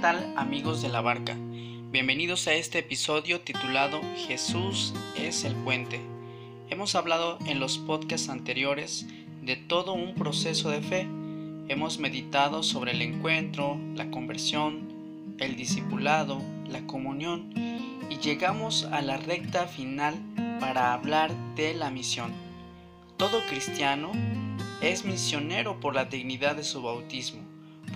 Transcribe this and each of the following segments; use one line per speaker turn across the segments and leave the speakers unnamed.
Tal amigos de la barca? Bienvenidos a este episodio titulado Jesús es el puente. Hemos hablado en los podcasts anteriores de todo un proceso de fe. Hemos meditado sobre el encuentro, la conversión, el discipulado, la comunión y llegamos a la recta final para hablar de la misión. Todo cristiano es misionero por la dignidad de su bautismo,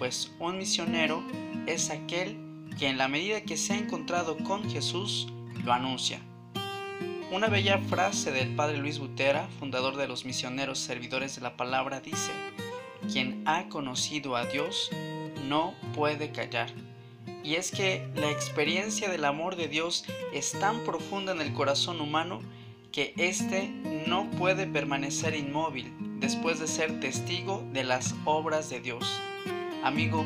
pues un misionero es aquel que en la medida que se ha encontrado con Jesús, lo anuncia. Una bella frase del padre Luis Butera, fundador de los misioneros servidores de la palabra, dice, quien ha conocido a Dios no puede callar. Y es que la experiencia del amor de Dios es tan profunda en el corazón humano que éste no puede permanecer inmóvil después de ser testigo de las obras de Dios. Amigo,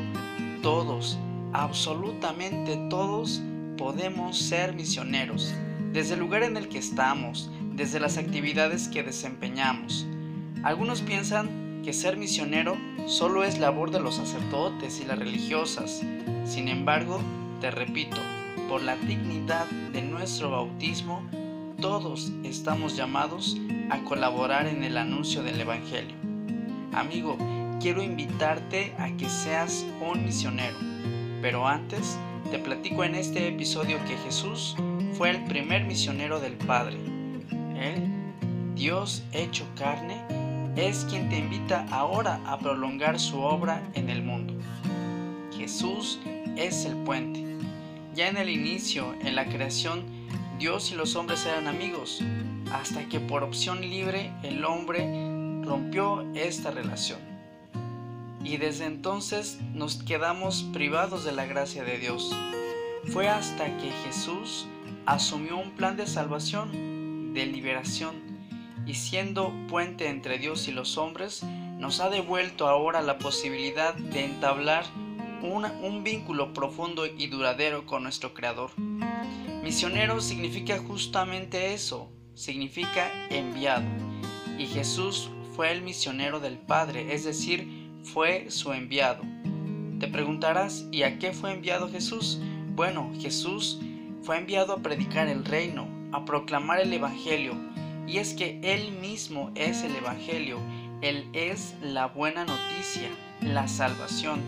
todos, absolutamente todos, podemos ser misioneros, desde el lugar en el que estamos, desde las actividades que desempeñamos. Algunos piensan que ser misionero solo es labor de los sacerdotes y las religiosas. Sin embargo, te repito, por la dignidad de nuestro bautismo, todos estamos llamados a colaborar en el anuncio del Evangelio. Amigo, quiero invitarte a que seas un misionero. Pero antes, te platico en este episodio que Jesús fue el primer misionero del Padre. Él, Dios hecho carne, es quien te invita ahora a prolongar su obra en el mundo. Jesús es el puente. Ya en el inicio, en la creación, Dios y los hombres eran amigos, hasta que por opción libre el hombre rompió esta relación y desde entonces nos quedamos privados de la gracia de Dios. Fue hasta que Jesús asumió un plan de salvación, de liberación, y siendo puente entre Dios y los hombres, nos ha devuelto ahora la posibilidad de entablar un vínculo profundo y duradero con nuestro Creador. Misionero significa justamente eso, significa enviado. Y Jesús fue el misionero del Padre, es decir, fue su enviado. Te preguntarás, ¿y a qué fue enviado Jesús? Bueno, Jesús fue enviado a predicar el reino, a proclamar el Evangelio, y es que Él mismo es el Evangelio, Él es la buena noticia, la salvación,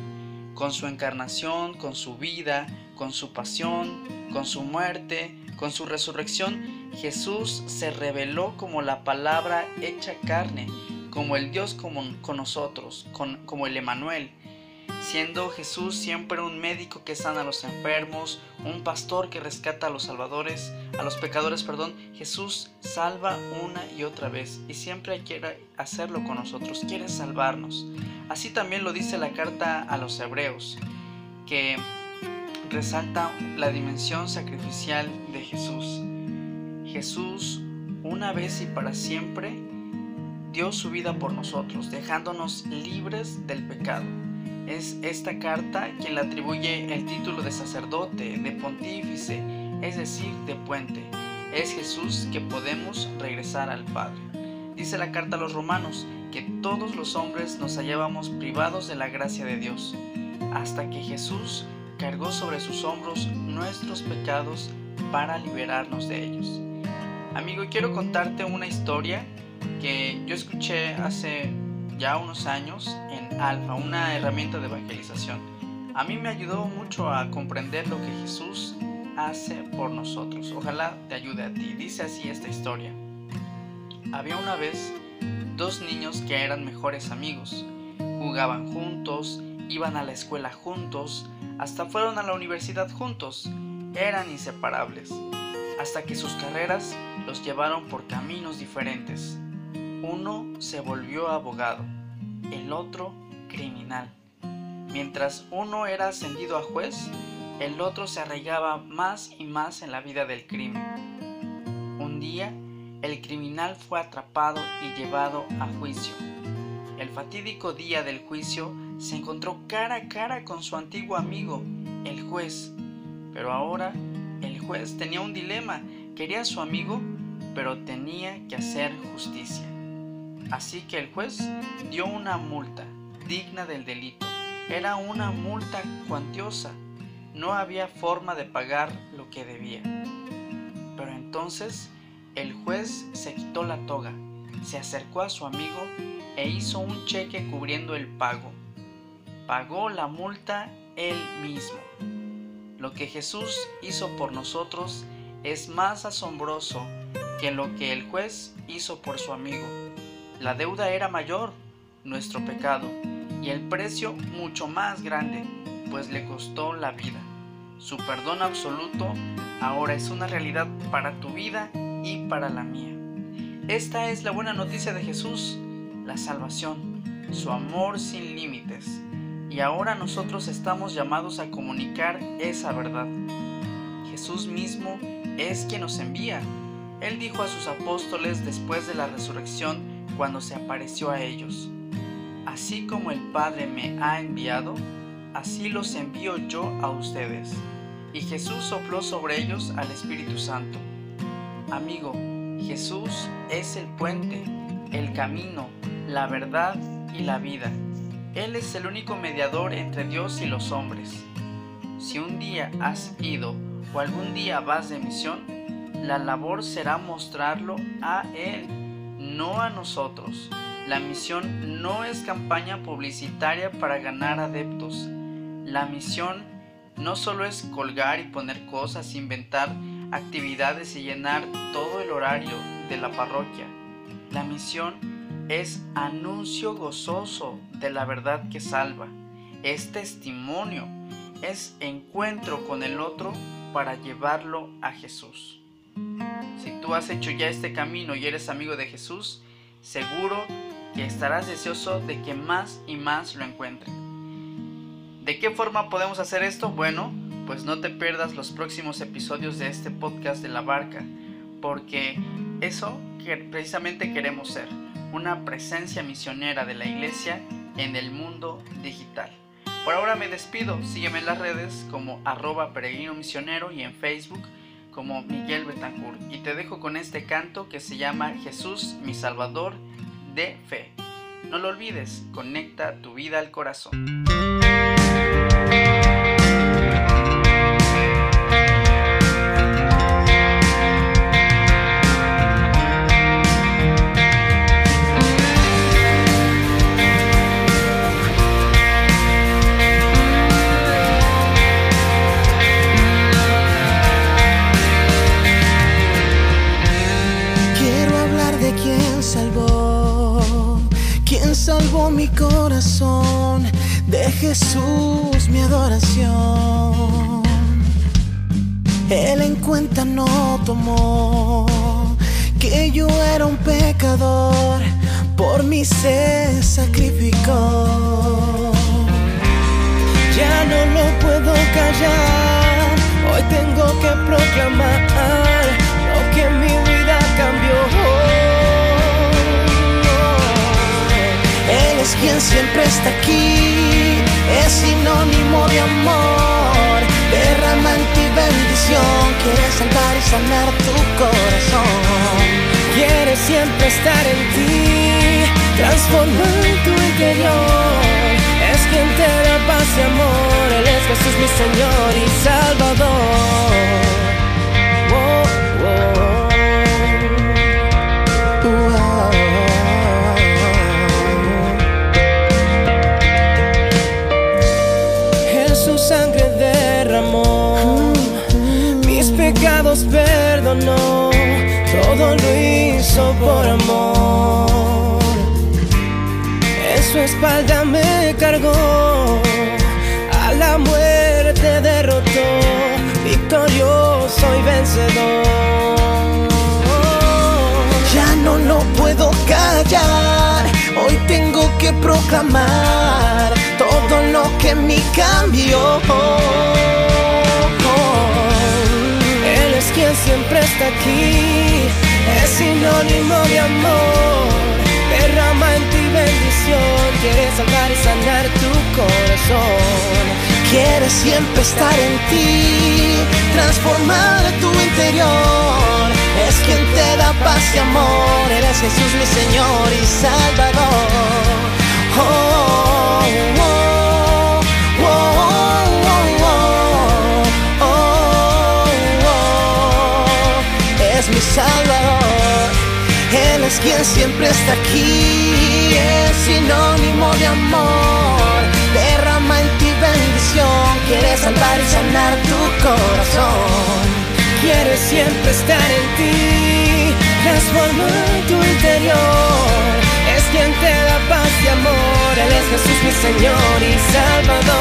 con su encarnación, con su vida, con su pasión, con su muerte, con su resurrección, Jesús se reveló como la palabra hecha carne, como el Dios con nosotros, como el Emanuel, siendo Jesús siempre un médico que sana a los enfermos, un pastor que rescata a los salvadores, a los pecadores, perdón, Jesús salva una y otra vez y siempre quiere hacerlo con nosotros, quiere salvarnos. Así también lo dice la carta a los hebreos, que resalta la dimensión sacrificial de Jesús. Jesús, una vez y para siempre, dio su vida por nosotros, dejándonos libres del pecado. Es esta carta quien le atribuye el título de sacerdote, de pontífice, es decir, de puente. Es Jesús que podemos regresar al Padre. Dice la carta a los romanos que todos los hombres nos hallábamos privados de la gracia de Dios, hasta que Jesús cargó sobre sus hombros nuestros pecados para liberarnos de ellos. Amigo, quiero contarte una historia que yo escuché hace ya unos años en Alfa, una herramienta de evangelización. A mí me ayudó mucho a comprender lo que Jesús hace por nosotros. Ojalá te ayude a ti. Dice así esta historia. Había una vez dos niños que eran mejores amigos. Jugaban juntos, iban a la escuela juntos, hasta fueron a la universidad juntos. Eran inseparables, hasta que sus carreras los llevaron por caminos diferentes. Uno se volvió abogado, el otro criminal. Mientras uno era ascendido a juez, el otro se arraigaba más y más en la vida del crimen. Un día, el criminal fue atrapado y llevado a juicio. El fatídico día del juicio se encontró cara a cara con su antiguo amigo, el juez. Pero ahora el juez tenía un dilema. Quería a su amigo, pero tenía que hacer justicia. Así que el juez dio una multa digna del delito. Era una multa cuantiosa no había forma de pagar lo que debía. Pero entonces el juez se quitó la toga, se acercó a su amigo e hizo un cheque cubriendo el pago. Pagó la multa él mismo. Lo que Jesús hizo por nosotros es más asombroso que lo que el juez hizo por su amigo. La deuda era mayor, nuestro pecado, y el precio mucho más grande pues le costó la vida. Su perdón absoluto ahora es una realidad para tu vida y para la mía. Esta es la buena noticia de Jesús, la salvación, su amor sin límites. Y ahora nosotros estamos llamados a comunicar esa verdad. Jesús mismo es quien nos envía. Él dijo a sus apóstoles después de la resurrección cuando se apareció a ellos, Así como el Padre me ha enviado, así los envío yo a ustedes. Y Jesús sopló sobre ellos al Espíritu Santo. Amigo, Jesús es el puente, el camino, la verdad y la vida. Él es el único mediador entre Dios y los hombres. Si un día has ido o algún día vas de misión, la labor será mostrarlo a Él, no a nosotros. La misión no es campaña publicitaria para ganar adeptos. La misión no solo es colgar y poner cosas, inventar actividades y llenar todo el horario de la parroquia. La misión es anuncio gozoso de la verdad que salva. Es testimonio, es encuentro con el otro para llevarlo a Jesús. Si tú has hecho ya este camino y eres amigo de Jesús, seguro que estarás deseoso de que más y más lo encuentren. ¿De qué forma podemos hacer esto? Bueno, pues no te pierdas los próximos episodios de este podcast de la barca, porque eso que precisamente queremos ser, una presencia misionera de la iglesia en el mundo digital. Por ahora me despido, sígueme en las redes como arroba peregrino misionero y en Facebook como Miguel Betancourt. Y te dejo con este canto que se llama Jesús mi Salvador de Fe. No lo olvides, conecta tu vida al corazón.
Corazón, de Jesús mi adoración. Él en cuenta no tomó que yo era un pecador, por mí se sacrificó. Ya no lo puedo callar, siempre está aquí, es sinónimo de amor, derrama en ti bendición, quiere salvar y sanar tu corazón. Quiere siempre estar en ti, transformar tu interior. Es quien te da paz y amor, Él es Jesús mi Señor y Salvador. Su sangre derramó, mis pecados perdonó, todo lo hizo por amor. En su espalda me cargó, a la muerte derrotó, victorioso y vencedor. Ya no lo puedo callar, hoy tengo que proclamar todo lo que en mí cambió. Él es quien siempre está aquí, es sinónimo de amor. Derrama en ti bendición, quiere salvar y sanar tu corazón. Quiere siempre estar en ti, transformar tu interior. Es quien te da paz y amor, eres Jesús mi Señor y Salvador. Oh, oh, oh es mi Salvador. Él es quien siempre está aquí, es sinónimo de amor. Derrama en ti bendición, quiere salvar y sanar tu corazón. Quiere siempre estar en ti, transforma tu interior. Es quien te da paz y amor, Él es Jesús mi Señor y Salvador. Oh,